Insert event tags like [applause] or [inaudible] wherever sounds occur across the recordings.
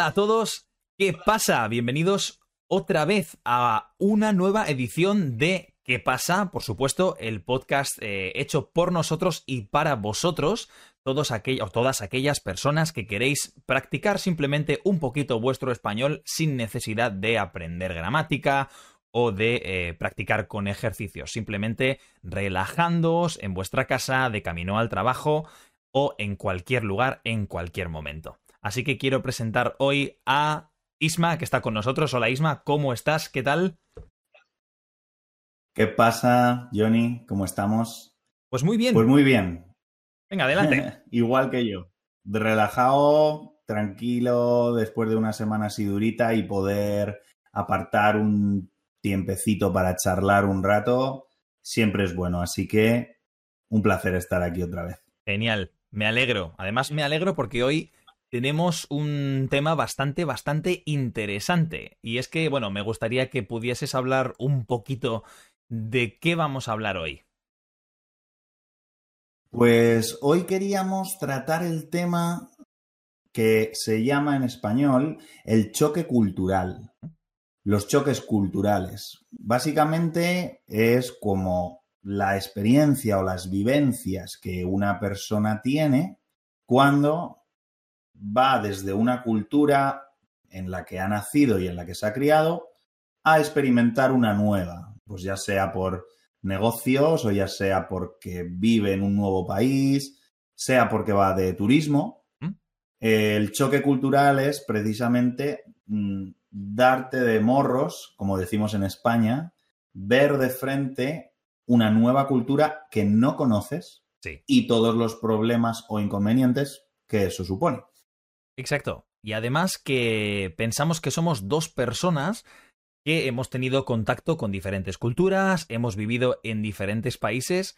Hola a todos, ¿qué pasa? Bienvenidos otra vez a una nueva edición de ¿Qué pasa? Por supuesto, el podcast eh, hecho por nosotros y para vosotros, todos todas aquellas personas que queréis practicar simplemente un poquito vuestro español sin necesidad de aprender gramática o de eh, practicar con ejercicios, simplemente relajándoos en vuestra casa, de camino al trabajo o en cualquier lugar, en cualquier momento. Así que quiero presentar hoy a Isma, que está con nosotros. Hola Isma, ¿cómo estás? ¿Qué tal? ¿Qué pasa, Johnny? ¿Cómo estamos? Pues muy bien. Pues muy bien. Venga, adelante. [laughs] Igual que yo. Relajado, tranquilo, después de una semana así durita y poder apartar un tiempecito para charlar un rato, siempre es bueno. Así que un placer estar aquí otra vez. Genial, me alegro. Además, me alegro porque hoy tenemos un tema bastante, bastante interesante. Y es que, bueno, me gustaría que pudieses hablar un poquito de qué vamos a hablar hoy. Pues hoy queríamos tratar el tema que se llama en español el choque cultural. Los choques culturales. Básicamente es como la experiencia o las vivencias que una persona tiene cuando va desde una cultura en la que ha nacido y en la que se ha criado a experimentar una nueva, pues ya sea por negocios o ya sea porque vive en un nuevo país, sea porque va de turismo. ¿Mm? El choque cultural es precisamente mm, darte de morros, como decimos en España, ver de frente una nueva cultura que no conoces y todos los problemas o inconvenientes que eso supone. Exacto. Y además que pensamos que somos dos personas que hemos tenido contacto con diferentes culturas, hemos vivido en diferentes países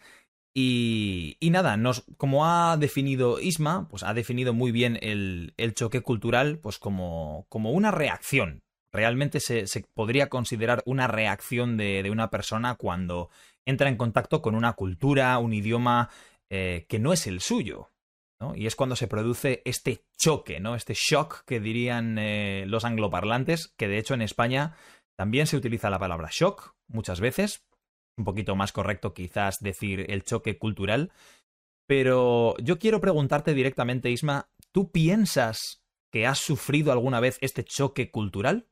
y, nada, nos, como ha definido Isma, pues ha definido muy bien el, choque cultural pues como, como, una reacción. Realmente se, podría considerar una reacción de, de, una persona cuando entra en contacto con una cultura, un idioma eh, que no es el suyo. Y es cuando se produce este choque, ¿no? Este shock que dirían eh, los angloparlantes, que de hecho en España también se utiliza la palabra shock muchas veces. Un poquito más correcto quizás decir el choque cultural. Pero yo quiero preguntarte directamente, Isma, ¿tú piensas que has sufrido alguna vez este choque cultural?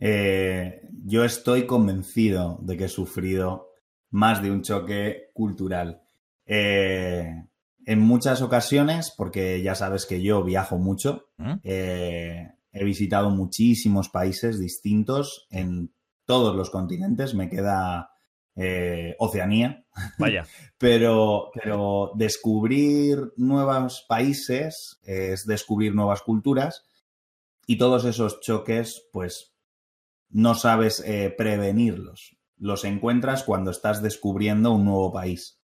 Eh, yo estoy convencido de que he sufrido más de un choque cultural. Eh, en muchas ocasiones, porque ya sabes que yo viajo mucho, ¿Mm? eh, he visitado muchísimos países distintos en todos los continentes, me queda eh, Oceanía. Vaya. [laughs] pero, pero descubrir nuevos países es descubrir nuevas culturas y todos esos choques, pues no sabes prevenirlos. Los encuentras cuando estás descubriendo un nuevo país.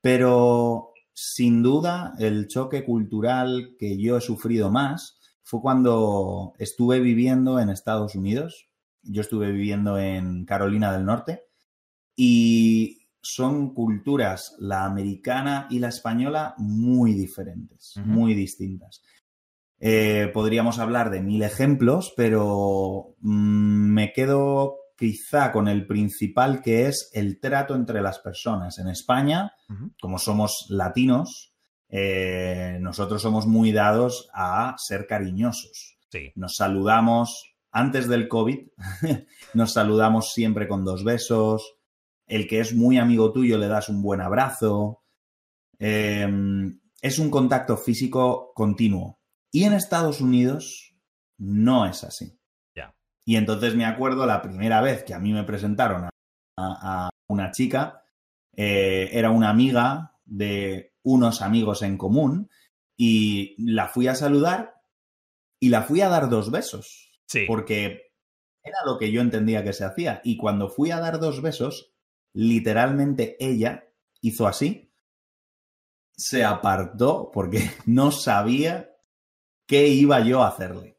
Pero sin duda el choque cultural que yo he sufrido más fue cuando estuve viviendo en Estados Unidos. Yo estuve viviendo en Carolina del Norte y son culturas, la americana y la española, muy diferentes, muy distintas. Eh, podríamos hablar de mil ejemplos, pero mm, me quedo quizá con el principal que es el trato entre las personas. En España, como somos latinos, eh, nosotros somos muy dados a ser cariñosos. Nos saludamos antes del COVID, [laughs] nos saludamos siempre con dos besos. El que es muy amigo tuyo le das un buen abrazo. Em, es un contacto físico continuo. Y en Estados Unidos no es así. Y entonces me acuerdo la primera vez que a mí me presentaron a, una chica, eh, era una amiga de unos amigos en común y la fui a saludar y la fui a dar dos besos. Sí. Porque era lo que yo entendía que se hacía. Y cuando fui a dar dos besos, literalmente ella hizo así, se apartó porque [laughs] no sabía qué iba yo a hacerle.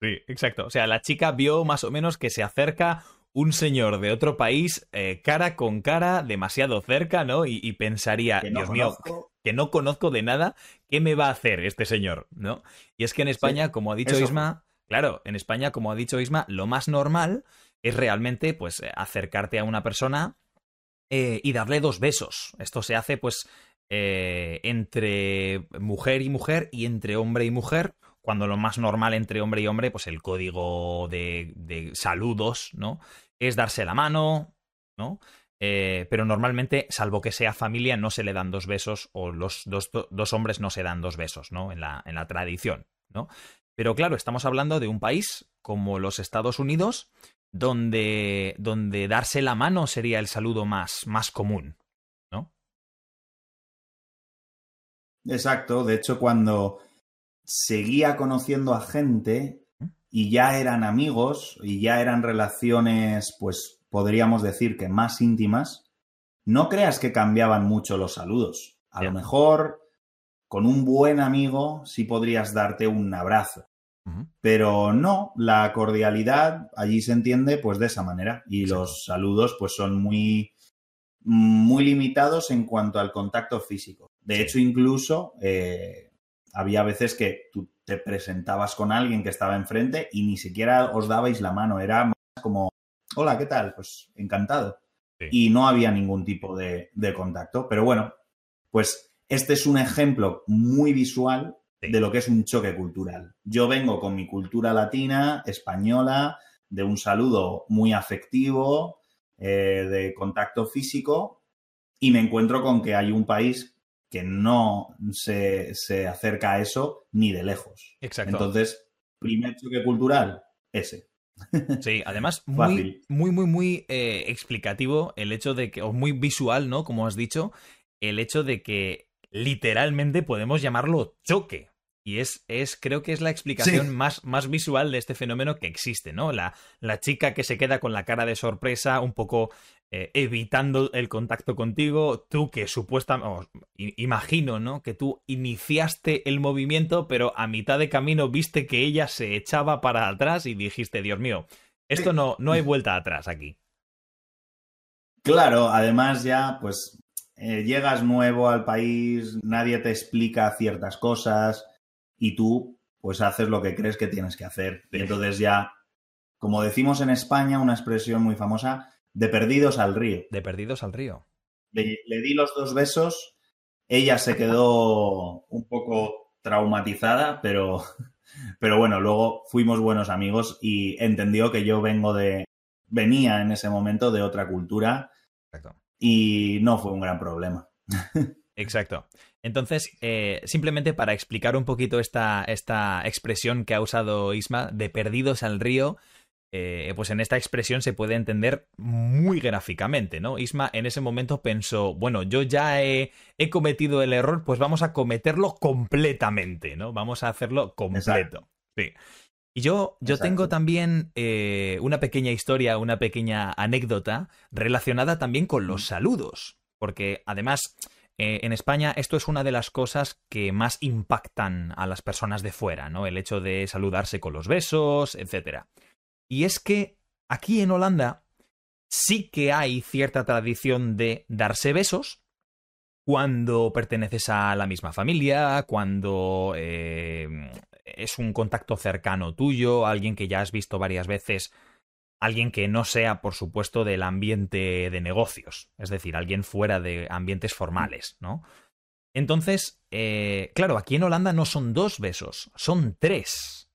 Sí, exacto. O sea, la chica vio más o menos que se acerca un señor de otro país eh, cara con cara, demasiado cerca, ¿no? Y, pensaría, Dios mío, que no conozco de nada, ¿qué me va a hacer este señor? ¿No? Y es que en España, como ha dicho Isma, claro, en España, como ha dicho Isma, lo más normal es realmente, pues, acercarte a una persona eh, y darle dos besos. Esto se hace, pues, eh, entre mujer y mujer y entre hombre y mujer. Cuando lo más normal entre hombre y hombre, pues el código de, saludos, ¿no? Es darse la mano, ¿no? Eh, pero normalmente, salvo que sea familia, no se le dan dos besos o los dos, hombres no se dan dos besos, ¿no? En la, en la tradición, ¿no? Pero claro, estamos hablando de un país como los Estados Unidos, donde, donde darse la mano sería el saludo más, más común, ¿no? Exacto, de hecho cuando seguía conociendo a gente y ya eran amigos y ya eran relaciones pues podríamos decir que más íntimas, no creas que cambiaban mucho los saludos. A lo mejor con un buen amigo sí podrías darte un abrazo. Pero no, la cordialidad allí se entiende pues de esa manera y los saludos pues son muy, muy limitados en cuanto al contacto físico. De hecho, incluso eh, había veces que tú te presentabas con alguien que estaba enfrente y ni siquiera os dabais la mano, era más como hola, ¿qué tal? Pues encantado. Y no había ningún tipo de, contacto. Pero bueno, pues este es un ejemplo muy visual de lo que es un choque cultural. Yo vengo con mi cultura latina, española, de un saludo muy afectivo, eh, de contacto físico, y me encuentro con que hay un país que no se, se acerca a eso ni de lejos. Exacto. Entonces, primer choque cultural, ese. [laughs] Sí, además muy, muy, muy, muy eh, explicativo el hecho de que, o muy visual, ¿no? Como has dicho, el hecho de que literalmente podemos llamarlo choque. Y es, es creo que es la explicación más, más visual de este fenómeno que existe, ¿no? La, la chica que se queda con la cara de sorpresa, un poco eh, evitando el contacto contigo, tú que supuestamente, imagino, ¿no? Que tú iniciaste el movimiento, pero a mitad de camino viste que ella se echaba para atrás y dijiste, Dios mío, esto no, no hay [laughs] vuelta atrás aquí. Claro, además ya, pues, eh, llegas nuevo al país, nadie te explica ciertas cosas y tú pues haces lo que crees que tienes que hacer. Y entonces ya, como decimos en España, una expresión muy famosa, de perdidos al río. De perdidos al río. Le, di los dos besos, ella se quedó un poco traumatizada, pero, [laughs] pero bueno, luego fuimos buenos amigos y entendió que yo vengo de, venía en ese momento de otra cultura y no fue un gran problema. [laughs] Exacto. Entonces, eh, simplemente para explicar un poquito esta, esta expresión que ha usado Isma de perdidos al río, eh, pues en esta expresión se puede entender muy gráficamente, ¿no? Isma en ese momento pensó, bueno, yo ya he, cometido el error, pues vamos a cometerlo completamente, ¿no? Vamos a hacerlo completo. Sí. Y yo, yo tengo también eh, una pequeña historia, una pequeña anécdota relacionada también con los saludos, porque además eh, en España esto es una de las cosas que más impactan a las personas de fuera, ¿no? El hecho de saludarse con los besos, etc. Y es que aquí en Holanda sí que hay cierta tradición de darse besos cuando perteneces a la misma familia, cuando eh, es un contacto cercano tuyo, alguien que ya has visto varias veces alguien que no sea, por supuesto, del ambiente de negocios, es decir, alguien fuera de ambientes formales, ¿no? Entonces, eh, claro, aquí en Holanda no son dos besos, son tres.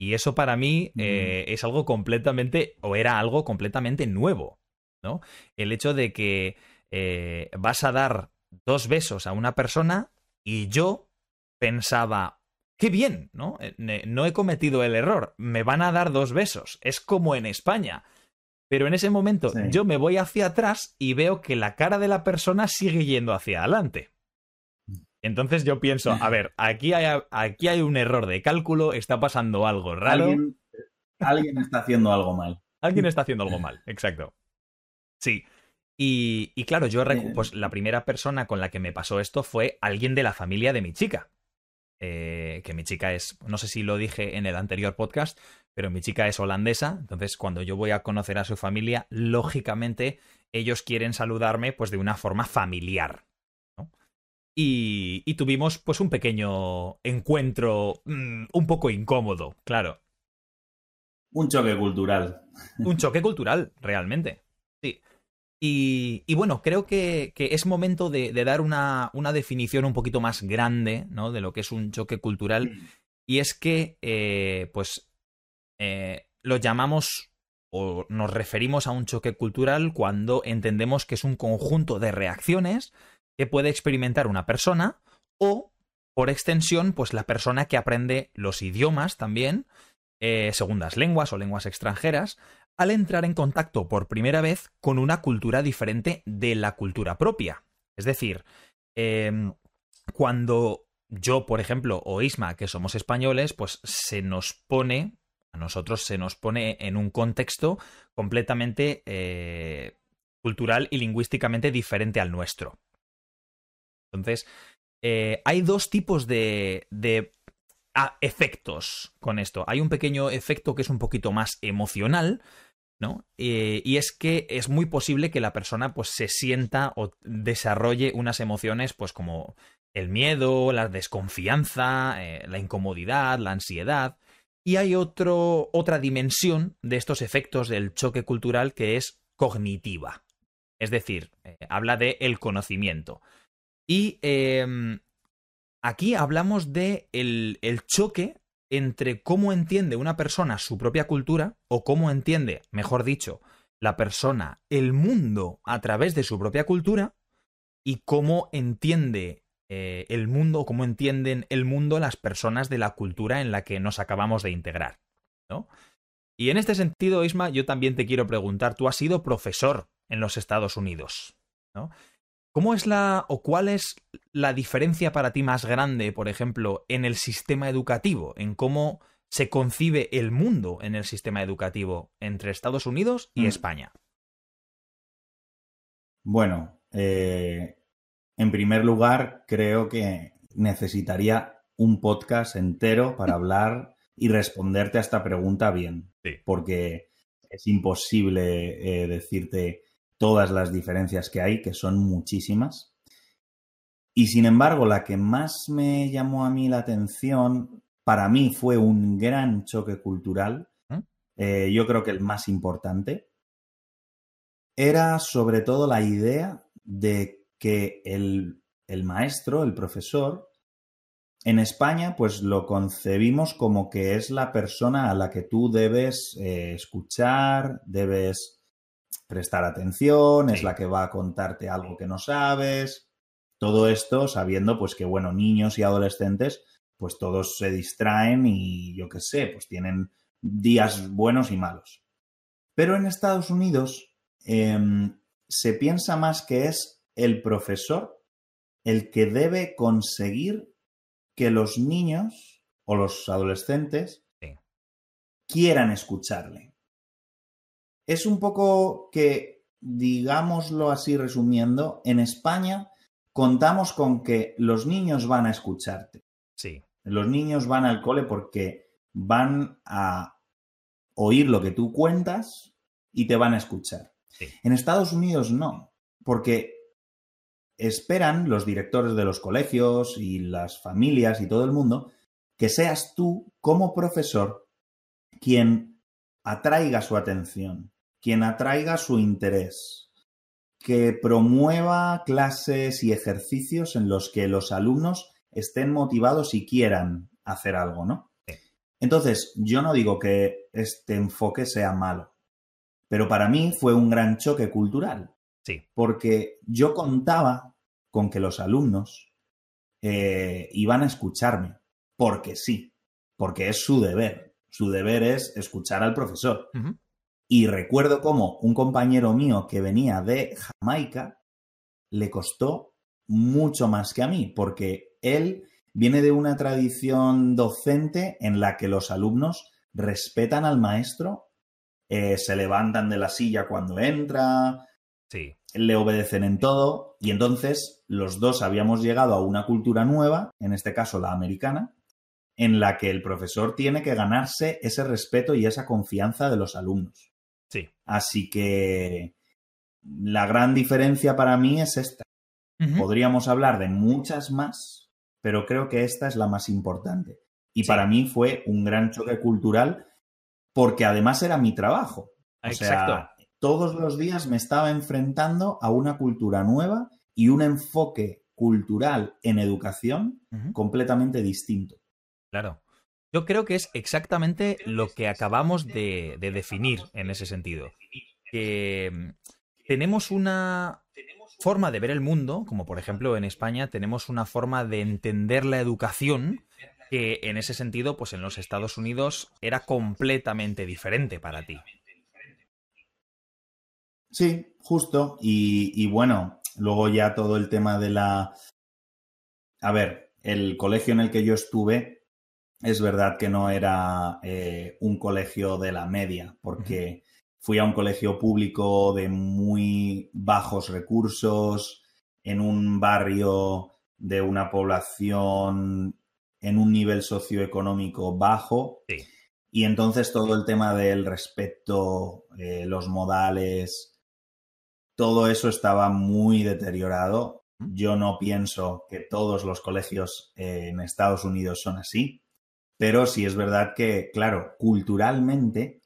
Y eso para mí eh, es algo completamente, o era algo completamente nuevo, ¿no? El hecho de que eh, vas a dar dos besos a una persona y yo pensaba, qué bien, ¿no? Eh, no he cometido el error, me van a dar dos besos, es como en España. Pero en ese momento yo me voy hacia atrás y veo que la cara de la persona sigue yendo hacia adelante. Entonces yo pienso, a ver, aquí hay, aquí hay un error de cálculo, está pasando algo raro. Alguien, está haciendo algo mal. Alguien está haciendo algo mal, exacto. Sí. Y, y claro, yo pues la primera persona con la que me pasó esto fue alguien de la familia de mi chica. Eh, que mi chica es, no sé si lo dije en el anterior podcast, pero mi chica es holandesa, entonces cuando yo voy a conocer a su familia, lógicamente ellos quieren saludarme pues de una forma familiar. Y, tuvimos pues un pequeño encuentro mm, un poco incómodo, claro. Un choque cultural. Un choque cultural, realmente. Sí. Y, bueno, creo que, es momento de, dar una, definición un poquito más grande, ¿no? De lo que es un choque cultural. Mm. Y es que, eh, pues, eh, lo llamamos o nos referimos a un choque cultural cuando entendemos que es un conjunto de reacciones que puede experimentar una persona o, por extensión, pues la persona que aprende los idiomas también, eh, segundas lenguas o lenguas extranjeras, al entrar en contacto por primera vez con una cultura diferente de la cultura propia. Es decir, em, cuando yo, por ejemplo, o Isma, que somos españoles, pues se nos pone, a nosotros se nos pone en un contexto completamente eh, cultural y lingüísticamente diferente al nuestro. Entonces, eh, hay dos tipos de, de efectos con esto. Hay un pequeño efecto que es un poquito más emocional, ¿no? Eh, y es que es muy posible que la persona pues se sienta o desarrolle unas emociones pues como el miedo, la desconfianza, eh, la incomodidad, la ansiedad. Y hay otro, otra dimensión de estos efectos del choque cultural que es cognitiva. Es decir, habla de el conocimiento. Y em, aquí hablamos de el, choque entre cómo entiende una persona su propia cultura, o cómo entiende, mejor dicho, la persona el mundo a través de su propia cultura, y cómo entiende eh, el mundo, o cómo entienden el mundo las personas de la cultura en la que nos acabamos de integrar. ¿no? Y en este sentido, Isma, yo también te quiero preguntar, tú has sido profesor en los Estados Unidos, ¿no? ¿Cómo es la o cuál es la diferencia para ti más grande, por ejemplo, en el sistema educativo, en cómo se concibe el mundo en el sistema educativo entre Estados Unidos y mm. España? Bueno, eh, en primer lugar, creo que necesitaría un podcast entero para [laughs] hablar y responderte a esta pregunta bien, porque es imposible eh, decirte todas las diferencias que hay, que son muchísimas. Y sin embargo, la que más me llamó a mí la atención, para mí fue un gran choque cultural, ¿Mm? eh, yo creo que el más importante, era sobre todo la idea de que el, maestro, el profesor, en España, pues lo concebimos como que es la persona a la que tú debes eh, escuchar, debes prestar atención, es la que va a contarte algo que no sabes. Todo esto sabiendo pues que, bueno, niños y adolescentes, pues todos se distraen y yo qué sé, pues tienen días buenos y malos. Pero en Estados Unidos em, se piensa más que es el profesor el que debe conseguir que los niños o los adolescentes quieran escucharle es un poco que, digámoslo así resumiendo, en España contamos con que los niños van a escucharte. Sí. Los niños van al cole porque van a oír lo que tú cuentas y te van a escuchar. En Estados Unidos no, porque esperan los directores de los colegios y las familias y todo el mundo que seas tú como profesor quien atraiga su atención, quien atraiga su interés, que promueva clases y ejercicios en los que los alumnos estén motivados y quieran hacer algo, ¿no? Entonces, yo no digo que este enfoque sea malo, pero para mí fue un gran choque cultural. Sí. Porque yo contaba con que los alumnos eh, iban a escucharme, porque sí, porque es su deber. Su deber es escuchar al profesor. Y recuerdo cómo un compañero mío que venía de Jamaica le costó mucho más que a mí, porque él viene de una tradición docente en la que los alumnos respetan al maestro, eh, se levantan de la silla cuando entra, sí. le obedecen en todo, y entonces los dos habíamos llegado a una cultura nueva, en este caso la americana, en la que el profesor tiene que ganarse ese respeto y esa confianza de los alumnos. Sí. Así que la gran diferencia para mí es esta. Podríamos hablar de muchas más, pero creo que esta es la más importante. Y para mí fue un gran choque cultural porque además era mi trabajo. O sea, todos los días me estaba enfrentando a una cultura nueva y un enfoque cultural en educación completamente distinto. Claro. Yo creo que es exactamente lo que acabamos de, definir en ese sentido. Que mm, tenemos una forma de ver el mundo, como por ejemplo en España tenemos una forma de entender la educación que en ese sentido, pues en los Estados Unidos era completamente diferente para ti. Sí, justo. Y, bueno, luego ya todo el tema de la... A ver, el colegio en el que yo estuve es verdad que no era eh, un colegio de la media, porque fui a un colegio público de muy bajos recursos, en un barrio de una población en un nivel socioeconómico bajo. Y entonces todo el tema del respeto, eh, los modales, todo eso estaba muy deteriorado. Yo no pienso que todos los colegios eh, en Estados Unidos son así, pero sí es verdad que, claro, culturalmente,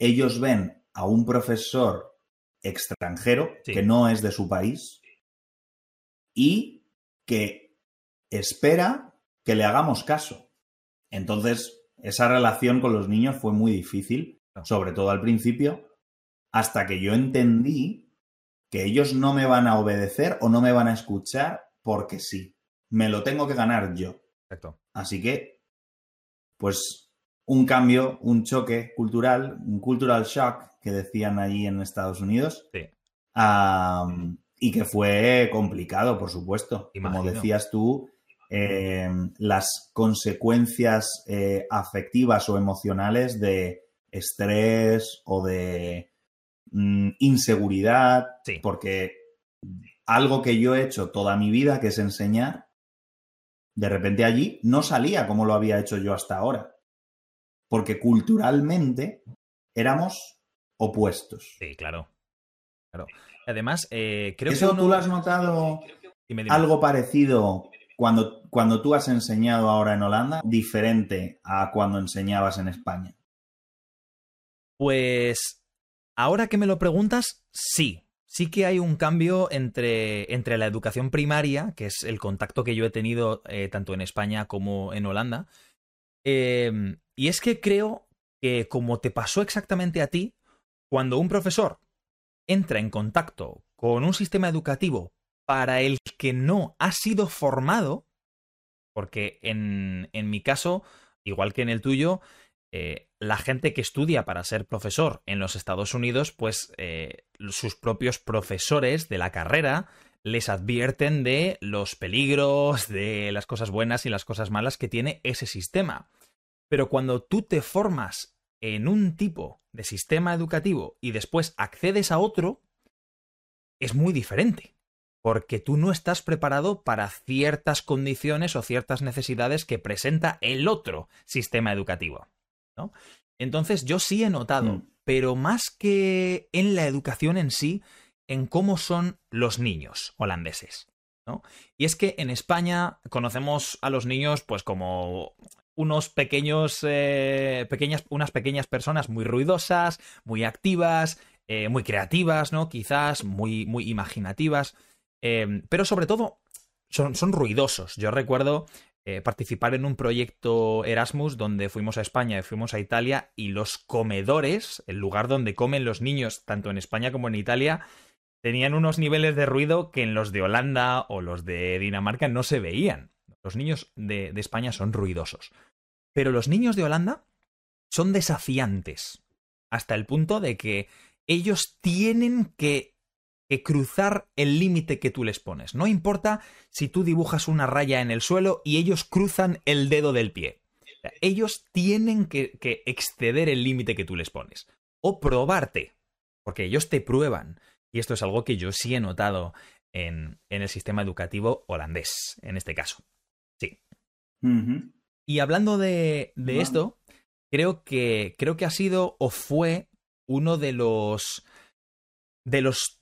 ellos ven a un profesor extranjero que no es de su país y que espera que le hagamos caso. Entonces, esa relación con los niños fue muy difícil, sobre todo al principio, hasta que yo entendí que ellos no me van a obedecer o no me van a escuchar porque sí. Me lo tengo que ganar yo. Así que, pues, un cambio, un choque cultural, un cultural shock que decían allí en Estados Unidos. Sí. y que fue complicado, por supuesto. Como decías tú, eh, las consecuencias eh, afectivas o emocionales de estrés o de Mm, inseguridad, porque algo que yo he hecho toda mi vida, que es enseñar, de repente allí no salía como lo había hecho yo hasta ahora. Porque culturalmente éramos opuestos. Sí, claro. claro. Además, eh, creo ¿Eso que. tú lo has notado algo parecido cuando, cuando tú has enseñado ahora en Holanda, diferente a cuando enseñabas en España? Pues Ahora que me lo preguntas, sí. Sí que hay un cambio entre, entre la educación primaria, que es el contacto que yo he tenido eh, tanto en España como en Holanda. Em, y es que creo que como te pasó exactamente a ti, cuando un profesor entra en contacto con un sistema educativo para el que no ha sido formado, porque en, en mi caso, igual que en el tuyo, eh, la gente que estudia para ser profesor en los Estados Unidos, pues eh, sus propios profesores de la carrera les advierten de los peligros, de las cosas buenas y las cosas malas que tiene ese sistema. Pero cuando tú te formas en un tipo de sistema educativo y después accedes a otro, es muy diferente. Porque tú no estás preparado para ciertas condiciones o ciertas necesidades que presenta el otro sistema educativo. Entonces yo sí he notado, mm. Pero más que en la educación en sí, en cómo son los niños holandeses. Y es que en España conocemos a los niños pues como unos pequeños, eh, pequeñas, unas pequeñas personas muy ruidosas, muy activas, eh, muy creativas, ¿no? Quizás muy, muy imaginativas, eh, pero sobre todo son, son, ruidosos. Yo recuerdo eh, participar en un proyecto Erasmus donde fuimos a España y fuimos a Italia y los comedores, el lugar donde comen los niños, tanto en España como en Italia, tenían unos niveles de ruido que en los de Holanda o los de Dinamarca no se veían. Los niños de, de España son ruidosos. Pero los niños de Holanda son desafiantes, hasta el punto de que ellos tienen que que cruzar el límite que tú les pones. No importa si tú dibujas una raya en el suelo y ellos cruzan el dedo del pie. Ellos tienen que, exceder el límite que tú les pones. O probarte, porque ellos te prueban. Y esto es algo que yo sí he notado en, el sistema educativo holandés, en este caso. Sí. Y hablando de, esto, creo que, creo que ha sido o fue uno de los, de los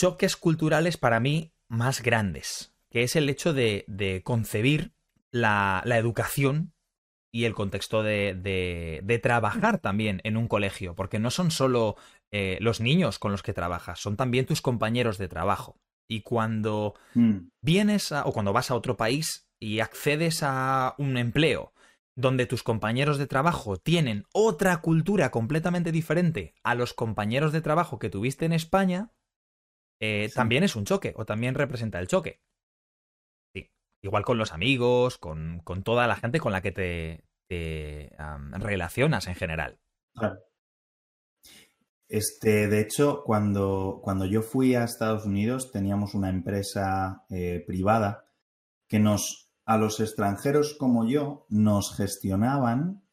choques culturales para mí más grandes, que es el hecho de, concebir la, educación y el contexto de, trabajar también en un colegio, porque no son solo eh, los niños con los que trabajas, son también tus compañeros de trabajo. Y cuando mm. vienes o cuando vas a otro país y accedes a un empleo donde tus compañeros de trabajo tienen otra cultura completamente diferente a los compañeros de trabajo que tuviste en España, eh, también es un choque o también representa el choque. Sí. Igual con los amigos, con, toda la gente con la que te, relacionas en general. Este, de hecho, cuando, cuando, yo fui a Estados Unidos teníamos una empresa eh, privada que nos a los extranjeros como yo nos gestionaban,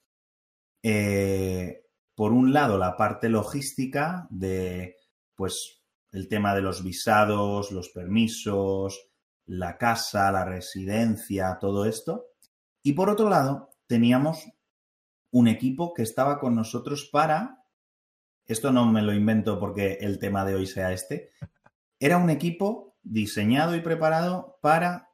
eh, por un lado, la parte logística de, pues, el tema de los visados, los permisos, la casa, la residencia, todo esto. Y por otro lado, teníamos un equipo que estaba con nosotros para, esto no me lo invento porque el tema de hoy sea este, era un equipo diseñado y preparado para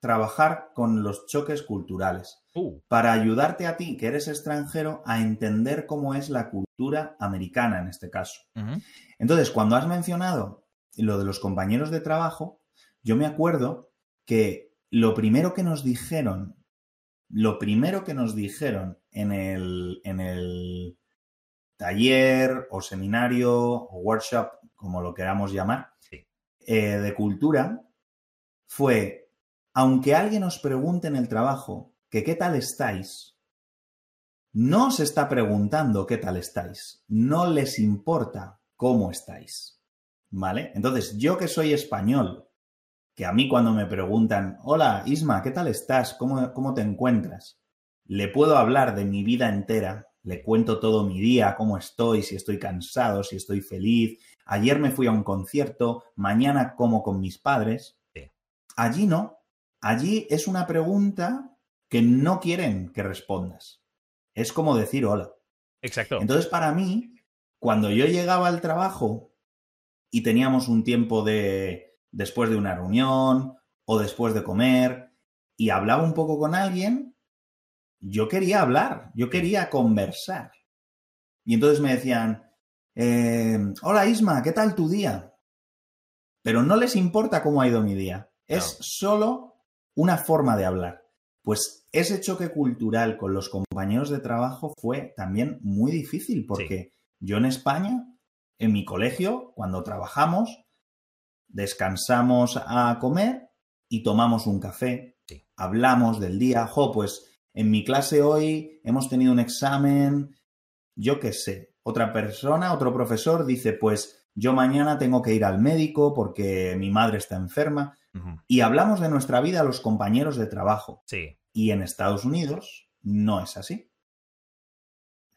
trabajar con los choques culturales, uh. para ayudarte a ti, que eres extranjero, a entender cómo es la cultura americana en este caso. Entonces, cuando has mencionado lo de los compañeros de trabajo, yo me acuerdo que lo primero que nos dijeron, lo primero que nos dijeron en el, en el taller o seminario o workshop, como lo queramos llamar, eh, de cultura, fue aunque alguien os pregunte en el trabajo que qué tal estáis, no os está preguntando qué tal estáis, no les importa cómo estáis. ¿Vale? Entonces, yo que soy español, que a mí cuando me preguntan, hola Isma, ¿qué tal estás? ¿Cómo, cómo te encuentras? Le puedo hablar de mi vida entera, le cuento todo mi día, cómo estoy, si estoy cansado, si estoy feliz. Ayer me fui a un concierto, mañana como con mis padres. Allí no, allí es una pregunta que no quieren que respondas. Es como decir hola. Exacto. Entonces, para mí, cuando yo llegaba al trabajo y teníamos un tiempo de después de una reunión o después de comer y hablaba un poco con alguien, yo quería hablar, yo quería conversar. Y entonces me decían, eh, hola Isma, ¿qué tal tu día? Pero no les importa cómo ha ido mi día. Es solo una forma de hablar. Pues ese choque cultural con los compañeros de trabajo fue también muy difícil porque yo en España, en mi colegio, cuando trabajamos, descansamos a comer y tomamos un café, hablamos del día, jo, pues en mi clase hoy hemos tenido un examen, yo qué sé, otra persona, otro profesor dice, pues yo mañana tengo que ir al médico porque mi madre está enferma. Y hablamos de nuestra vida a los compañeros de trabajo. Sí. Y en Estados Unidos no es así.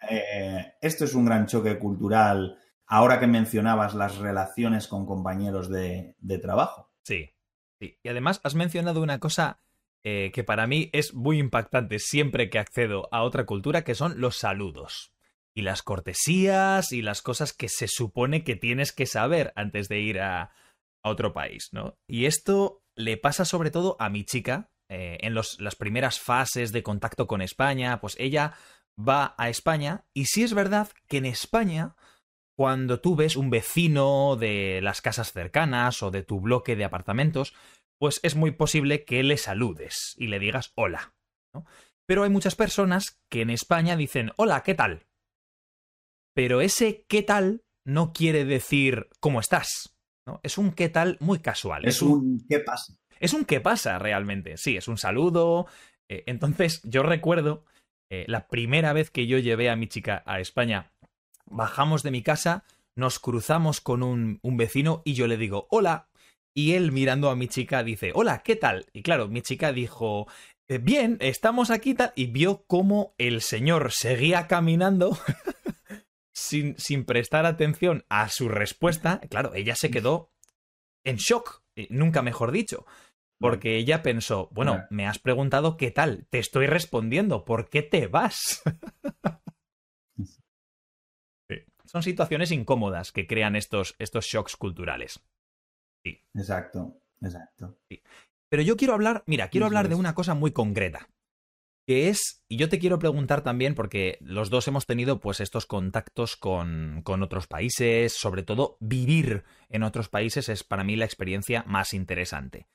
Eh, esto es un gran choque cultural ahora que mencionabas las relaciones con compañeros de, trabajo. Sí, sí. Y además has mencionado una cosa eh, que para mí es muy impactante siempre que accedo a otra cultura, que son los saludos. Y las cortesías y las cosas que se supone que tienes que saber antes de ir a, a otro país, ¿no? Y esto le pasa sobre todo a mi chica eh, en las primeras fases de contacto con España, pues ella va a España y sí es verdad que en España cuando tú ves un vecino de las casas cercanas o de tu bloque de apartamentos, pues es muy posible que le saludes y le digas hola. Pero hay muchas personas que en España dicen hola, ¿qué tal? Pero ese ¿qué tal? no quiere decir ¿cómo estás? Es un qué tal muy casual. Es, un, qué pasa. Es un qué pasa realmente, sí, es un saludo. Eh, entonces yo recuerdo eh, la primera vez que yo llevé a mi chica a España, bajamos de mi casa, nos cruzamos con un, vecino y yo le digo, hola. Y él mirando a mi chica dice, hola, ¿qué tal? Y claro, mi chica dijo, eh, bien, estamos aquí tal, y vio cómo el señor seguía caminando [laughs] sin, sin prestar atención a su respuesta, claro, ella se quedó en shock, nunca mejor dicho. Porque ella pensó, bueno, me has preguntado qué tal, te estoy respondiendo, ¿por qué te vas? [laughs] Son situaciones incómodas que crean estos, estos shocks culturales. Sí. Exacto, exacto. Pero yo quiero hablar, mira, quiero hablar de una cosa muy concreta que es, y yo te quiero preguntar también, porque los dos hemos tenido pues estos contactos con, con, otros países, sobre todo vivir en otros países es para mí la experiencia más interesante.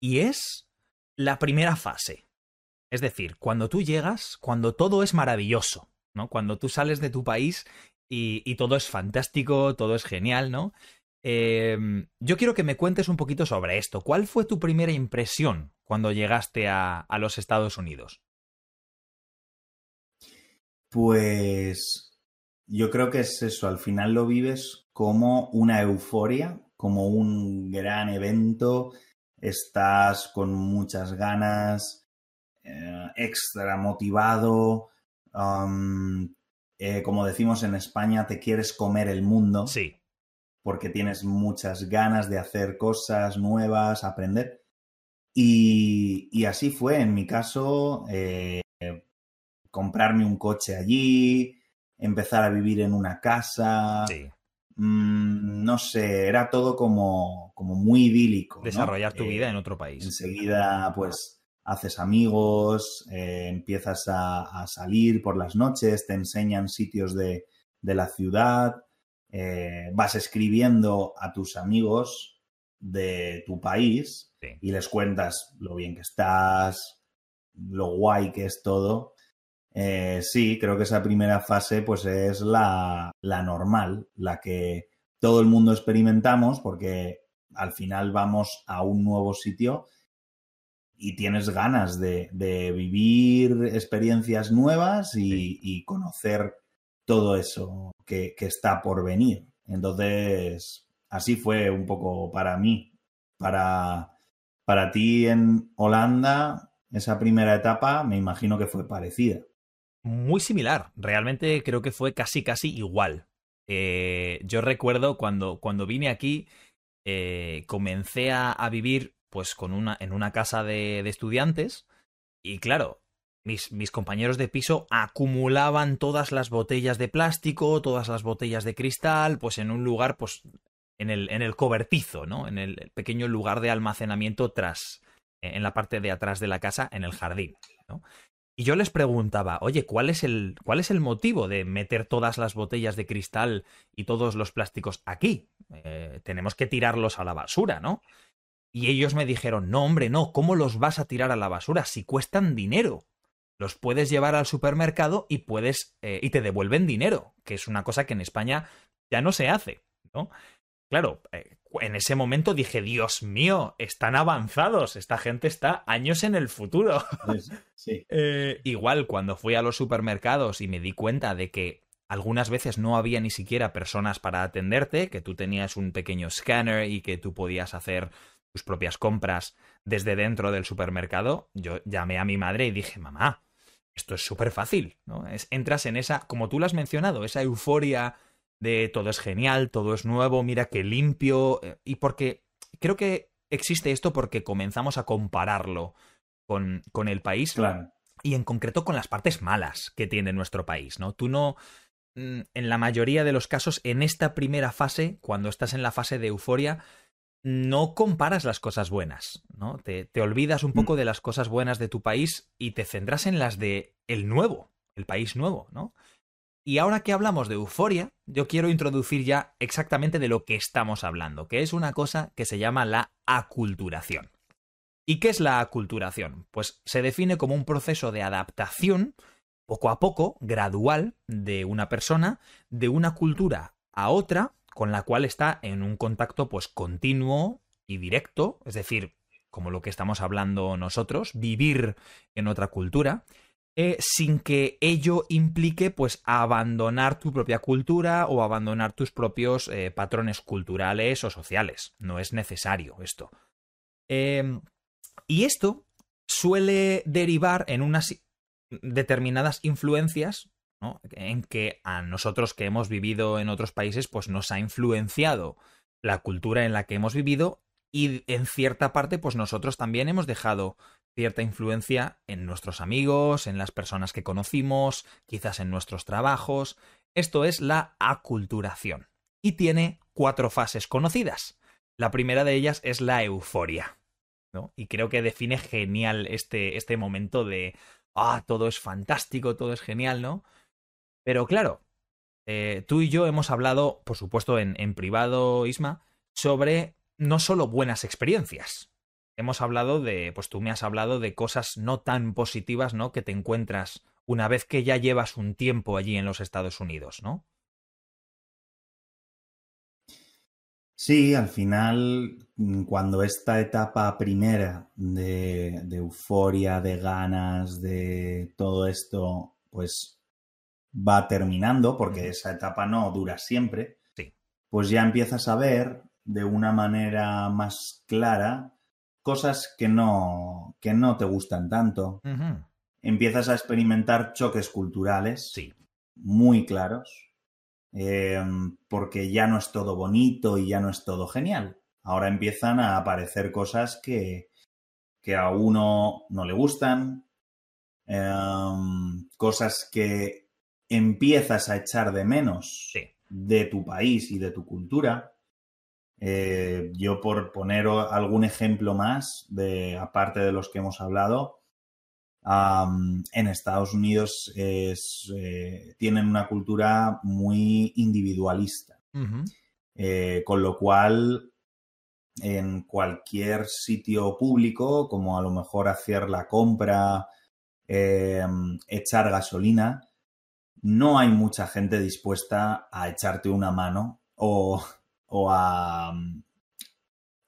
Y es la primera fase. Es decir, cuando tú llegas, cuando todo es maravilloso, ¿no? Cuando tú sales de tu país y, y todo es fantástico, todo es genial, ¿no? Eh, yo quiero que me cuentes un poquito sobre esto. ¿Cuál fue tu primera impresión cuando llegaste a, a los Estados Unidos? Pues yo creo que es eso, al final lo vives como una euforia, como un gran evento, estás con muchas ganas, eh, extra motivado, um, eh, como decimos en España, te quieres comer el mundo. Sí. Porque tienes muchas ganas de hacer cosas nuevas, aprender. Y, y así fue, en mi caso, eh, comprarme un coche allí, empezar a vivir en una casa. Sí. Mmm, no sé, era todo como, como muy idílico. Desarrollar ¿no? tu eh, vida en otro país. Enseguida, pues, haces amigos, eh, empiezas a, a, salir por las noches, te enseñan sitios de, de la ciudad, eh, vas escribiendo a tus amigos de tu país sí. y les cuentas lo bien que estás, lo guay que es todo. Eh, sí, creo que esa primera fase pues es la, la, normal, la que todo el mundo experimentamos porque al final vamos a un nuevo sitio y tienes ganas de, de vivir experiencias nuevas y, Sí. y conocer todo eso que, que está por venir. Entonces, así fue un poco para mí. Para, para ti en Holanda, esa primera etapa me imagino que fue parecida. Muy similar, realmente creo que fue casi casi igual. Eh, yo recuerdo cuando, cuando vine aquí, eh, comencé a, a, vivir pues con una, en una casa de, de estudiantes y claro, mis, mis, compañeros de piso acumulaban todas las botellas de plástico, todas las botellas de cristal, pues en un lugar, pues en el, en el cobertizo, ¿no? En el pequeño lugar de almacenamiento tras, en la parte de atrás de la casa, en el jardín, ¿no? Y yo les preguntaba, oye, ¿cuál es, el, ¿cuál es el motivo de meter todas las botellas de cristal y todos los plásticos aquí? Eh, tenemos que tirarlos a la basura, ¿no? Y ellos me dijeron, no, hombre, no, ¿cómo los vas a tirar a la basura si cuestan dinero? Los puedes llevar al supermercado y puedes eh, y te devuelven dinero, que es una cosa que en España ya no se hace, ¿no? Claro, eh, en ese momento dije, Dios mío, están avanzados, esta gente está años en el futuro. Sí. [laughs] eh, igual cuando fui a los supermercados y me di cuenta de que algunas veces no había ni siquiera personas para atenderte, que tú tenías un pequeño scanner y que tú podías hacer tus propias compras desde dentro del supermercado, yo llamé a mi madre y dije, mamá, esto es súper fácil, ¿no? Es, entras en esa, como tú lo has mencionado, esa euforia de todo es genial, todo es nuevo, mira qué limpio, eh, y porque creo que existe esto porque comenzamos a compararlo con, con el país claro. y en concreto con las partes malas que tiene nuestro país, ¿no? Tú no, mm, en la mayoría de los casos, en esta primera fase, cuando estás en la fase de euforia, no comparas las cosas buenas, ¿no? Te, te olvidas un poco de las cosas buenas de tu país y te centras en las de el nuevo, el país nuevo, ¿no? Y ahora que hablamos de euforia, yo quiero introducir ya exactamente de lo que estamos hablando, que es una cosa que se llama la aculturación. ¿Y qué es la aculturación? Pues se define como un proceso de adaptación, poco a poco, gradual, de una persona, de una cultura a otra, con la cual está en un contacto pues continuo y directo, es decir, como lo que estamos hablando nosotros, vivir en otra cultura, eh, sin que ello implique pues abandonar tu propia cultura o abandonar tus propios eh, patrones culturales o sociales. No es necesario esto. Eh, y esto suele derivar en unas determinadas influencias en que a nosotros que hemos vivido en otros países pues nos ha influenciado la cultura en la que hemos vivido y en cierta parte pues nosotros también hemos dejado cierta influencia en nuestros amigos, en las personas que conocimos, quizás en nuestros trabajos. Esto es la aculturación. Y tiene cuatro fases conocidas. La primera de ellas es la euforia. ¿no? Y creo que define genial este, este momento de, ah, todo es fantástico, todo es genial, ¿no? Pero claro, eh, tú y yo hemos hablado, por supuesto, en, en privado, Isma, sobre no solo buenas experiencias. Hemos hablado de, pues tú me has hablado de cosas no tan positivas, ¿no? Que te encuentras una vez que ya llevas un tiempo allí en los Estados Unidos, ¿no? Sí, al final, mm, cuando esta etapa primera de, de, euforia, de ganas, de todo esto, pues va terminando, porque esa etapa no dura siempre, sí. pues ya empiezas a ver de una manera más clara cosas que no, que no te gustan tanto. Uh -huh. Empiezas a experimentar choques culturales sí. muy claros eh, porque ya no es todo bonito y ya no es todo genial. Ahora empiezan a aparecer cosas que, que a uno no le gustan, eh, cosas que empiezas a echar de menos sí. de tu país y de tu cultura. Eh, yo por poner algún ejemplo más, de, aparte de los que hemos hablado, Um, en Estados Unidos es, eh, tienen una cultura muy individualista, uh -huh. eh, con lo cual en cualquier sitio público, como a lo mejor hacer la compra, echar gasolina, no hay mucha gente dispuesta a echarte una mano o, o a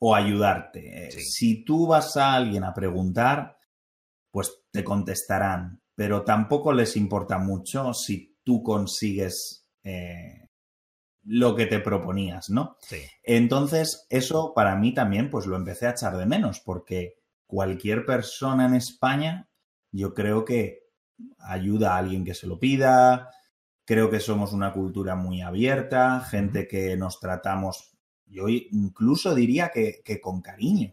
o ayudarte. Sí. Si tú vas a alguien a preguntar, pues te contestarán, pero tampoco les importa mucho si tú consigues eh, lo que te proponías, ¿no? Sí. Entonces, eso para mí también, pues lo empecé a echar de menos, porque cualquier persona en España, yo creo que ayuda a alguien que se lo pida, creo que somos una cultura muy abierta, gente que nos tratamos, yo incluso diría que, que con cariño,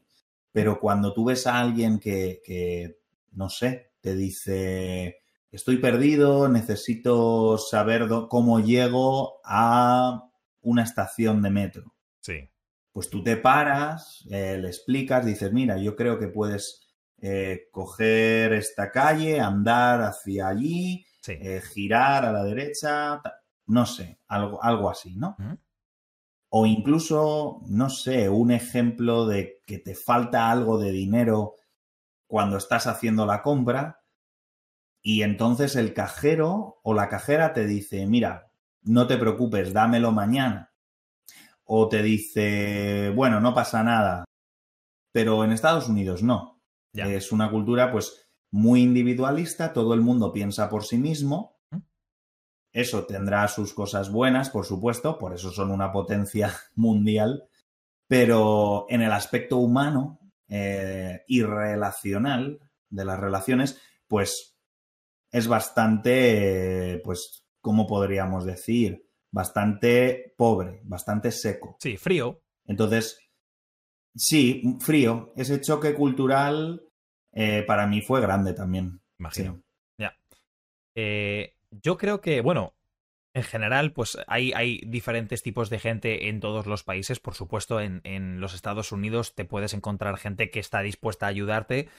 pero cuando tú ves a alguien que, que no sé, te dice, estoy perdido, necesito saber cómo llego a una estación de metro. Sí. Pues tú te paras, eh, le explicas, dices, mira, yo creo que puedes eh, coger esta calle, andar hacia allí, sí. eh, girar a la derecha, no sé, algo, algo así, ¿no? -huh. O incluso, no sé, un ejemplo de que te falta algo de dinero cuando estás haciendo la compra y entonces el cajero o la cajera te dice, mira, no te preocupes, dámelo mañana. O te dice, bueno, no pasa nada. Pero en Estados Unidos no. Ya. Es una cultura pues muy individualista, todo el mundo piensa por sí mismo. Eso tendrá sus cosas buenas, por supuesto, por eso son una potencia [laughs] mundial, pero en el aspecto humano eh, y relacional de las relaciones, pues es bastante, pues, ¿cómo podríamos decir? Bastante pobre, bastante seco. Sí, frío. Entonces, sí, frío. Ese choque cultural eh, para mí fue grande también. Imagino. Sí. Ya. Eh, yo creo que, bueno, en general, pues hay, hay, diferentes tipos de gente en todos los países. Por supuesto, en, en, los Estados Unidos te puedes encontrar gente que está dispuesta a ayudarte,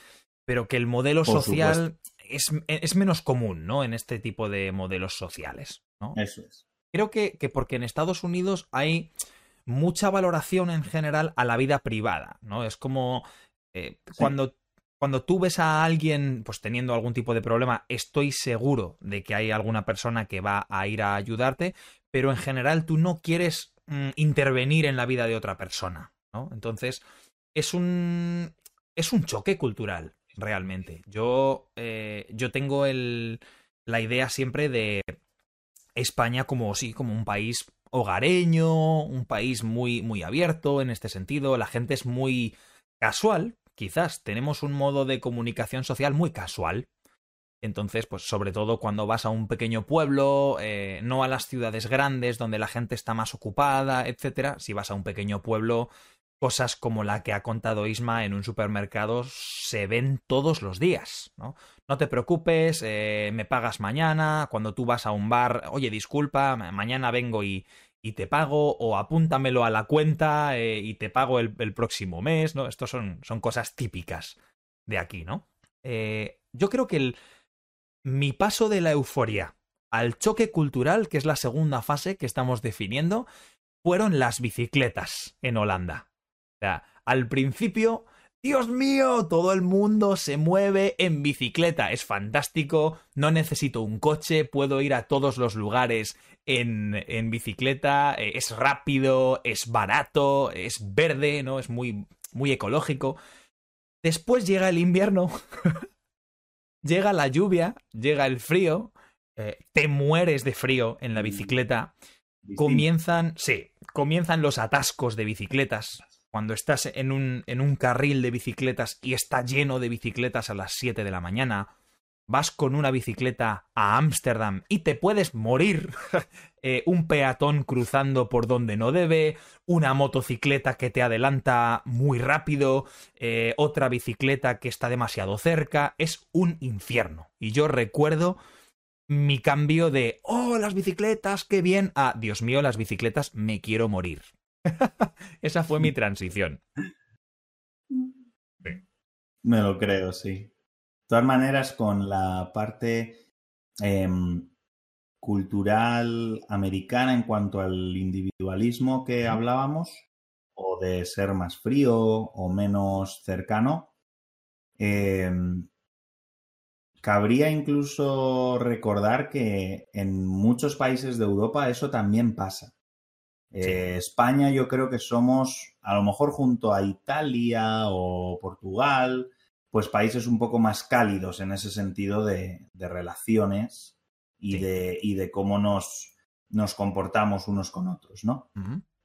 pero que el modelo Por social es, es, menos común, ¿no? En este tipo de modelos sociales, ¿no? Eso es. Creo que, que porque en Estados Unidos hay mucha valoración en general a la vida privada, ¿no? Es como eh, sí. cuando cuando tú ves a alguien pues teniendo algún tipo de problema, estoy seguro de que hay alguna persona que va a ir a ayudarte, pero en general tú no quieres mm, intervenir en la vida de otra persona, ¿no? Entonces, es un es un choque cultural, realmente. Yo, eh, yo tengo el, la idea siempre de España como sí, como un país hogareño, un país muy, muy abierto en este sentido. La gente es muy casual, quizás tenemos un modo de comunicación social muy casual. Entonces, pues sobre todo cuando vas a un pequeño pueblo, eh, no a las ciudades grandes donde la gente está más ocupada, etcétera. Si vas a un pequeño pueblo, cosas como la que ha contado Isma en un supermercado se ven todos los días, ¿no? No te preocupes, eh, me pagas mañana. Cuando tú vas a un bar, oye, disculpa, mañana vengo y, y te pago, o apúntamelo a la cuenta eh, y te pago el, próximo mes, ¿no? Estos son, son cosas típicas de aquí, ¿no? Eh, yo creo que el, mi paso de la euforia al choque cultural, que es la segunda fase que estamos definiendo, fueron las bicicletas en Holanda. O sea, al principio Dios mío, todo el mundo se mueve en bicicleta. Es fantástico, no necesito un coche, puedo ir a todos los lugares en, en bicicleta, eh, es rápido, es barato, es verde, ¿no? Es muy, muy ecológico. Después llega el invierno, [laughs] llega la lluvia, llega el frío, eh, te mueres de frío en la mm. bicicleta. Comienzan, sí, comienzan los atascos de bicicletas cuando estás en un, en un carril de bicicletas y está lleno de bicicletas a las 7 de la mañana, vas con una bicicleta a Ámsterdam y te puedes morir, [laughs] eh, un peatón cruzando por donde no debe, una motocicleta que te adelanta muy rápido, eh, otra bicicleta que está demasiado cerca, es un infierno. Y yo recuerdo mi cambio de, oh, las bicicletas, qué bien, a, Dios mío, las bicicletas, me quiero morir. [laughs] Esa fue mi transición. Me lo creo, sí. De todas maneras, con la parte em, cultural americana en cuanto al individualismo que hablábamos, o de ser más frío o menos cercano, em, cabría incluso recordar que en muchos países de Europa eso también pasa. Eh, España yo creo que somos, a lo mejor junto a Italia o Portugal, pues países un poco más cálidos en ese sentido de, relaciones y, de, y, de, cómo nos, nos, comportamos unos con otros, ¿no?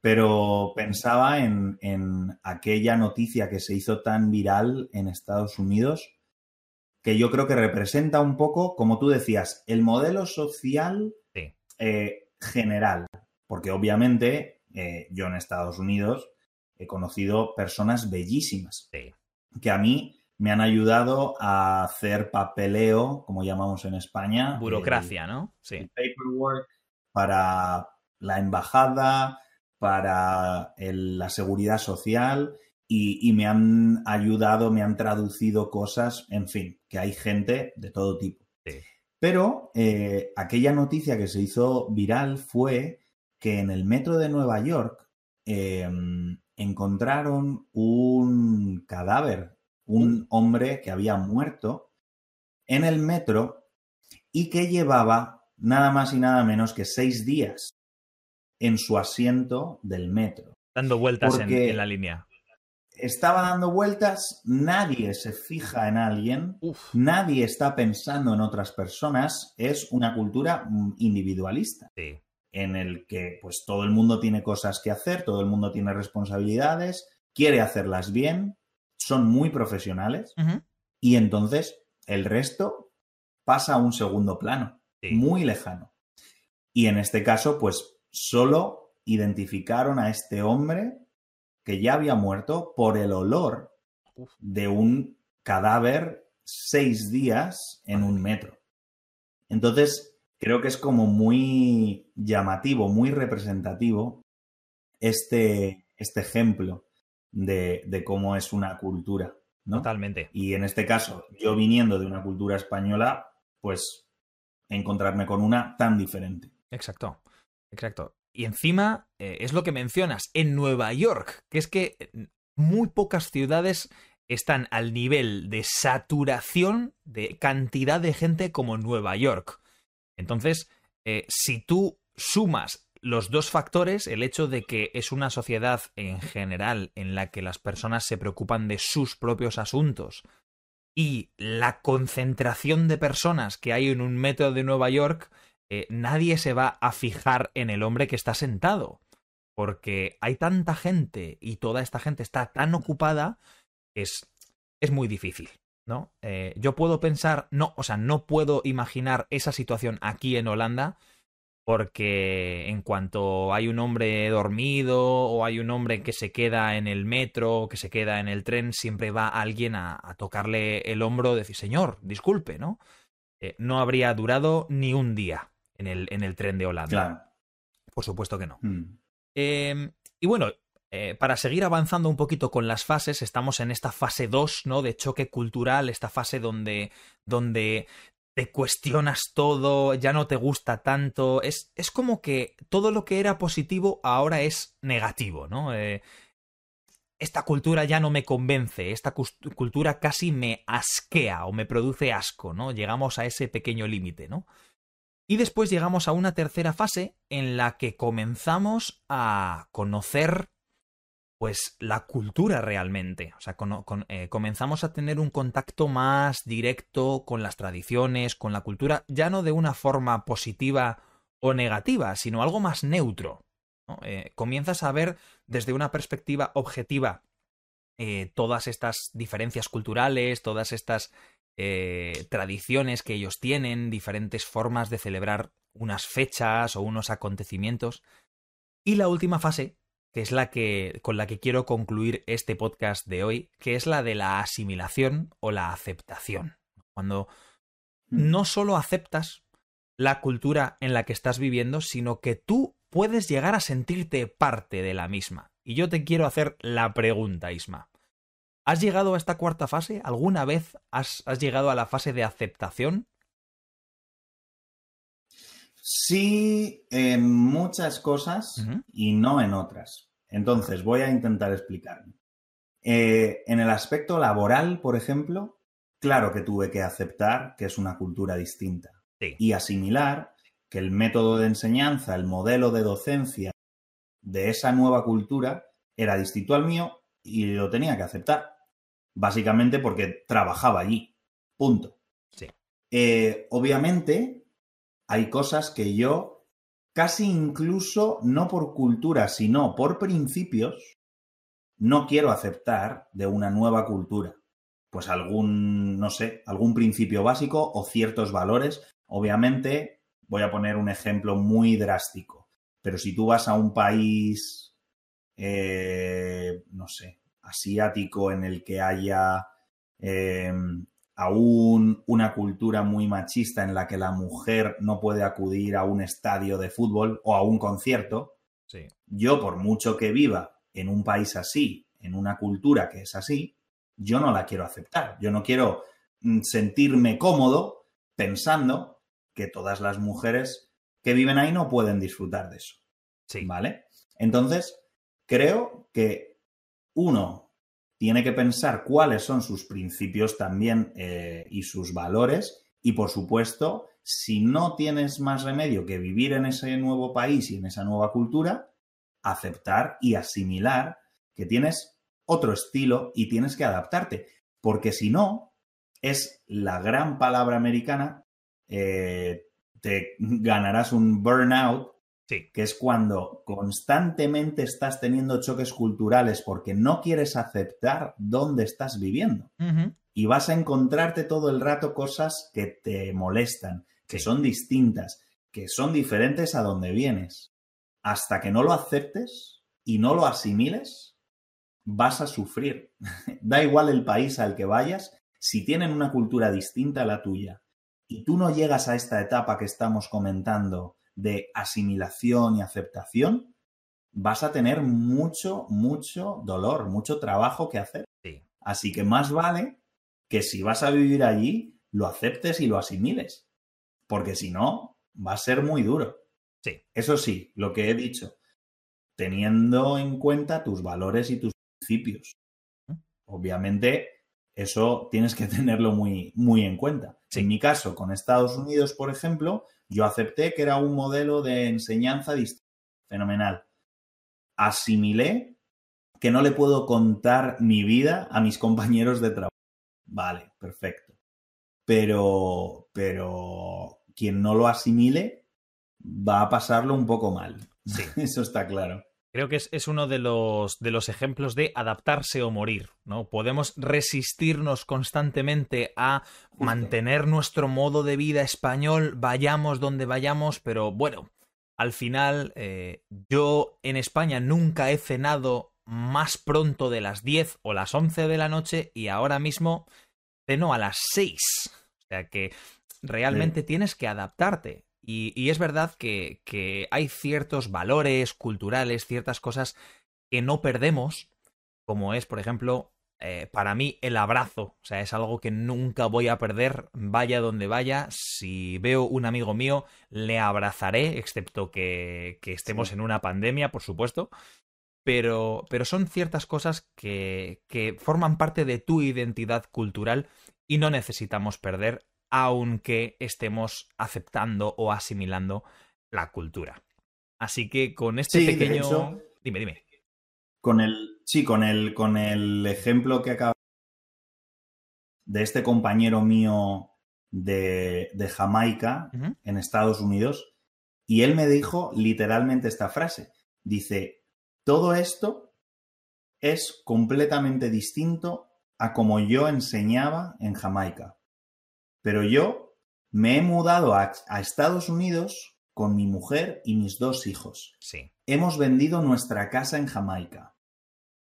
Pero pensaba en, en, aquella noticia que se hizo tan viral en Estados Unidos, que yo creo que representa un poco, como tú decías, el modelo social eh, general porque obviamente eh, yo en Estados Unidos he conocido personas bellísimas que a mí me han ayudado a hacer papeleo, como llamamos en España. Burocracia, ¿no? Sí. Paperwork para la embajada, para la seguridad social y, me han ayudado, me han traducido cosas, en fin, que hay gente de todo tipo. Pero eh, aquella noticia que se hizo viral fue que en el metro de Nueva York em, encontraron un cadáver, un hombre que había muerto en el metro y que llevaba nada más y nada menos que seis días en su asiento del metro. Dando vueltas en, la línea. Estaba dando vueltas, nadie se fija en alguien, nadie está pensando en otras personas, es una cultura mm, individualista. Sí en el que pues todo el mundo tiene cosas que hacer, todo el mundo tiene responsabilidades, quiere hacerlas bien, son muy profesionales y entonces el resto pasa a un segundo plano, muy lejano. Y en este caso, pues solo identificaron a este hombre que ya había muerto por el olor de un cadáver seis días en un metro. Entonces, creo que es como muy llamativo, muy representativo este, este ejemplo de, cómo es una cultura. Totalmente. Y en este caso, yo viniendo de una cultura española, pues encontrarme con una tan diferente. Exacto, exacto. Y encima, eh, es lo que mencionas, en Nueva York, que es que eh, muy pocas ciudades están al nivel de saturación de cantidad de gente como Nueva York. Entonces, eh, si tú sumas los dos factores, el hecho de que es una sociedad en general en la que las personas se preocupan de sus propios asuntos y la concentración de personas que hay en un metro de Nueva York, eh, nadie se va a fijar en el hombre que está sentado. Porque hay tanta gente y toda esta gente está tan ocupada, es, es muy difícil. ¿no? Eh, yo puedo pensar, no, o sea, no puedo imaginar esa situación aquí en Holanda, porque en cuanto hay un hombre dormido o hay un hombre que se queda en el metro, que se queda en el tren, siempre va alguien a, tocarle el hombro, decir, señor, disculpe, ¿no? Eh, no habría durado ni un día en el, en el tren de Holanda. Por supuesto que no. Mm. Eh, y bueno, eh, para seguir avanzando un poquito con las fases, estamos en esta fase 2, ¿no? De choque cultural, esta fase donde, donde te cuestionas todo, ya no te gusta tanto. Es, es como que todo lo que era positivo ahora es negativo, ¿no? Eh, esta cultura ya no me convence, esta cultura casi me asquea o me produce asco, ¿no? Llegamos a ese pequeño límite, ¿no? Y después llegamos a una tercera fase en la que comenzamos a conocer pues la cultura realmente. O sea, eh, comenzamos a tener un contacto más directo con las tradiciones, con la cultura, ya no de una forma positiva o negativa, sino algo más neutro. Eh, comienzas a ver desde una perspectiva objetiva eh, todas estas diferencias culturales, todas estas tradiciones que ellos tienen, diferentes formas de celebrar unas fechas o unos acontecimientos. Y la última fase, que es la que con la que quiero concluir este podcast de hoy, que es la de la asimilación o la aceptación. Cuando mm. no solo aceptas la cultura en la que estás viviendo, sino que tú puedes llegar a sentirte parte de la misma. Y yo te quiero hacer la pregunta, Isma. ¿Has llegado a esta cuarta fase? ¿Alguna vez has, has llegado a la fase de aceptación? Sí, en muchas cosas y no en otras. Entonces, voy a intentar explicarme. Eh, en el aspecto laboral, por ejemplo, claro que tuve que aceptar que es una cultura distinta y asimilar que el método de enseñanza, el modelo de docencia de esa nueva cultura era distinto al mío y lo tenía que aceptar. Básicamente porque trabajaba allí. Punto. Sí. Eh, obviamente, hay cosas que yo, casi incluso no por cultura, sino por principios, no quiero aceptar de una nueva cultura. Pues algún, no sé, algún principio básico o ciertos valores. Obviamente, voy a poner un ejemplo muy drástico, pero si tú vas a un país, eh, no sé, asiático en el que haya eh, aún una cultura muy machista en la que la mujer no puede acudir a un estadio de fútbol o a un concierto, yo por mucho que viva en un país así, en una cultura que es así, yo no la quiero aceptar. Yo no quiero mm, sentirme cómodo pensando que todas las mujeres que viven ahí no pueden disfrutar de eso. Sí. ¿Vale? Entonces, creo que uno, tiene que pensar cuáles son sus principios también eh, y sus valores. Y por supuesto, si no tienes más remedio que vivir en ese nuevo país y en esa nueva cultura, aceptar y asimilar que tienes otro estilo y tienes que adaptarte, porque si no, es la gran palabra americana, eh, te ganarás un burnout que es cuando constantemente estás teniendo choques culturales porque no quieres aceptar dónde estás viviendo. Y vas a encontrarte todo el rato cosas que te molestan, que son distintas, que son diferentes a donde vienes. Hasta que no lo aceptes y no lo asimiles, vas a sufrir. [laughs] da igual el país al que vayas, si tienen una cultura distinta a la tuya y tú no llegas a esta etapa que estamos comentando de asimilación y aceptación, vas a tener mucho, mucho dolor, mucho trabajo que hacer. Así que más vale que si vas a vivir allí, lo aceptes y lo asimiles. Porque si no, va a ser muy duro. Sí. Eso sí, lo que he dicho, teniendo en cuenta tus valores y tus principios. Obviamente, eso tienes que [laughs] tenerlo muy, muy en cuenta. En mi caso, con Estados Unidos, por ejemplo, yo acepté que era un modelo de enseñanza distinto. Fenomenal. Asimilé que no le puedo contar mi vida a mis compañeros de trabajo. Vale, perfecto. Pero, pero quien no lo asimile va a pasarlo un poco mal. Sí. [laughs] Eso está claro. Creo que es, uno de los, de los ejemplos de adaptarse o morir, ¿no? Podemos resistirnos constantemente a mantener nuestro modo de vida español, vayamos donde vayamos, pero bueno, al final eh, yo en España nunca he cenado más pronto de las 10 o las 11 de la noche y ahora mismo ceno a las 6. O sea que realmente tienes que adaptarte. Y, es verdad que, que, hay ciertos valores culturales, ciertas cosas que no perdemos, como es, por ejemplo, eh, para mí el abrazo. O sea, es algo que nunca voy a perder, vaya donde vaya. Si veo un amigo mío, le abrazaré, excepto que, que estemos en una pandemia, por supuesto. Pero, pero son ciertas cosas que, que forman parte de tu identidad cultural y no necesitamos perder aunque estemos aceptando o asimilando la cultura. Así que con este pequeño... dime, dime. Con el, sí, con el, con el ejemplo que acaba de este compañero mío de, de Jamaica en Estados Unidos, y él me dijo literalmente esta frase. Dice, todo esto es completamente distinto a como yo enseñaba en Jamaica. Pero yo me he mudado a, Estados Unidos con mi mujer y mis dos hijos. Sí. Hemos vendido nuestra casa en Jamaica.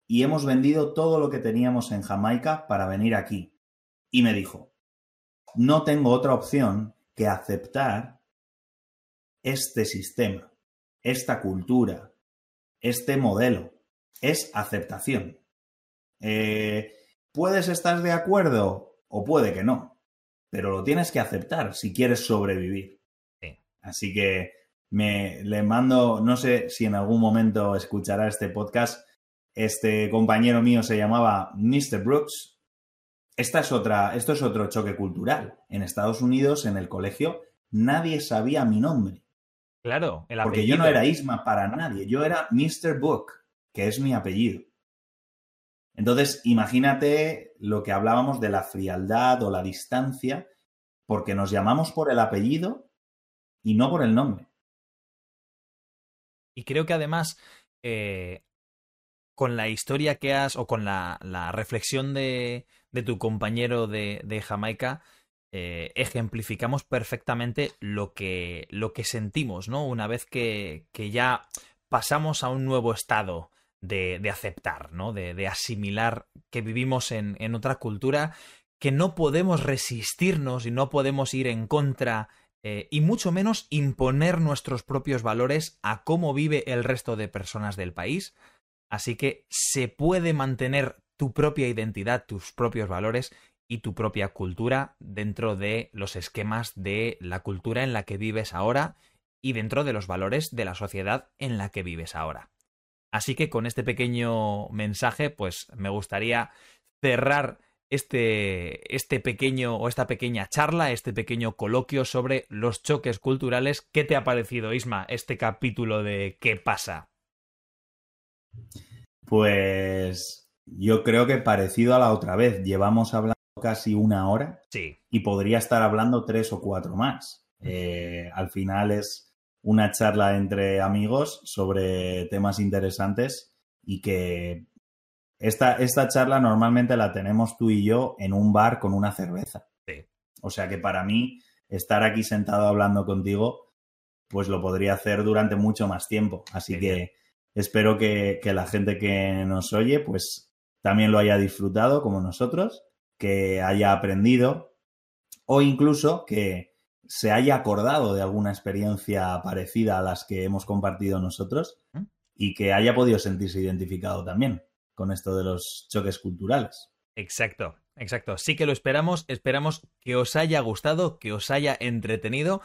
Y hemos vendido todo lo que teníamos en Jamaica para venir aquí. Y me dijo, no tengo otra opción que aceptar este sistema, esta cultura, este modelo. Es aceptación. Eh, ¿Puedes estar de acuerdo o puede que no? Pero lo tienes que aceptar si quieres sobrevivir. Así que me le mando, no sé si en algún momento escuchará este podcast. Este compañero mío se llamaba Mr. Brooks. Esta es otra, esto es otro choque cultural. En Estados Unidos, en el colegio, nadie sabía mi nombre. Claro, el apellido. Porque yo no era Isma para nadie, yo era Mr. Book, que es mi apellido. Entonces, imagínate lo que hablábamos de la frialdad o la distancia, porque nos llamamos por el apellido y no por el nombre. Y creo que además, eh, con la historia que has, o con la, reflexión de, tu compañero de, Jamaica, eh, ejemplificamos perfectamente lo que, lo que sentimos, ¿no? Una vez que, que ya pasamos a un nuevo estado de, aceptar, ¿no? De, asimilar que vivimos en, en, otra cultura, que no podemos resistirnos y no podemos ir en contra eh, y mucho menos imponer nuestros propios valores a cómo vive el resto de personas del país. Así que se puede mantener tu propia identidad, tus propios valores y tu propia cultura dentro de los esquemas de la cultura en la que vives ahora y dentro de los valores de la sociedad en la que vives ahora. Así que con este pequeño mensaje, pues me gustaría cerrar este, este pequeño o esta pequeña charla, este pequeño coloquio sobre los choques culturales. ¿Qué te ha parecido, Isma, este capítulo de ¿Qué pasa? Pues yo creo que parecido a la otra vez. Llevamos hablando casi una hora. Sí. Y podría estar hablando tres o cuatro más. Eh, al final es una charla entre amigos sobre temas interesantes y que esta, esta charla normalmente la tenemos tú y yo en un bar con una cerveza. O sea que para mí estar aquí sentado hablando contigo, pues lo podría hacer durante mucho más tiempo. Así que espero que, que la gente que nos oye, pues también lo haya disfrutado como nosotros, que haya aprendido o incluso que, se haya acordado de alguna experiencia parecida a las que hemos compartido nosotros y que haya podido sentirse identificado también con esto de los choques culturales. Exacto, exacto. Sí que lo esperamos, esperamos que os haya gustado, que os haya entretenido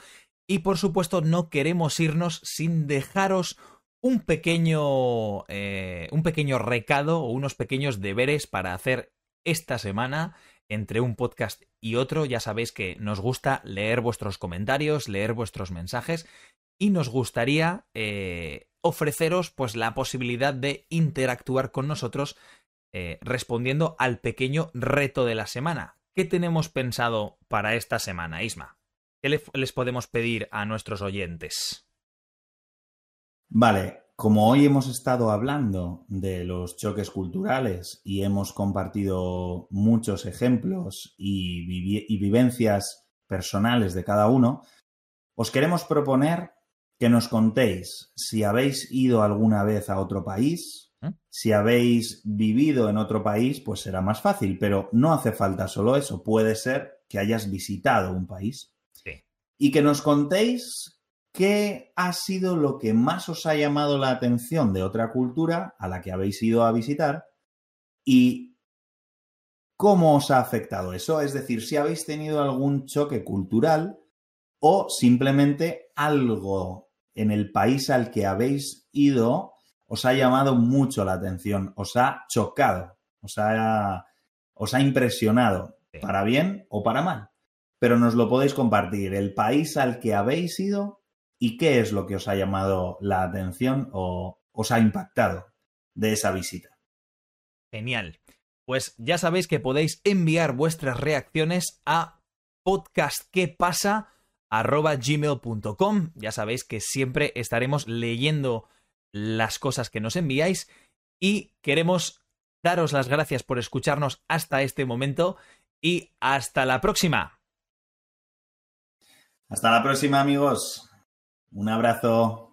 y por supuesto no queremos irnos sin dejaros un pequeño, eh, un pequeño recado o unos pequeños deberes para hacer esta semana entre un podcast y otro. Ya sabéis que nos gusta leer vuestros comentarios, leer vuestros mensajes y nos gustaría eh, ofreceros pues la posibilidad de interactuar con nosotros eh, respondiendo al pequeño reto de la semana. ¿Qué tenemos pensado para esta semana, Isma? ¿Qué les podemos pedir a nuestros oyentes? Vale, como hoy hemos estado hablando de los choques culturales y hemos compartido muchos ejemplos y, vivencias personales de cada uno, os queremos proponer que nos contéis si habéis ido alguna vez a otro país, ¿Eh? si habéis vivido en otro país, pues será más fácil, pero no hace falta solo eso, puede ser que hayas visitado un país. Y que nos contéis ¿qué ha sido lo que más os ha llamado la atención de otra cultura a la que habéis ido a visitar? Y cómo os ha afectado eso. Es decir, si habéis tenido algún choque cultural o simplemente algo en el país al que habéis ido os ha llamado mucho la atención, os ha chocado, os ha, os ha impresionado, para bien o para mal. Pero nos lo podéis compartir, el país al que habéis ido y qué es lo que os ha llamado la atención o os ha impactado de esa visita. Genial. Pues ya sabéis que podéis enviar vuestras reacciones a podcastquepasa.gmail.com. Ya sabéis que siempre estaremos leyendo las cosas que nos enviáis y queremos daros las gracias por escucharnos hasta este momento y hasta la próxima. Hasta la próxima amigos. Un abrazo.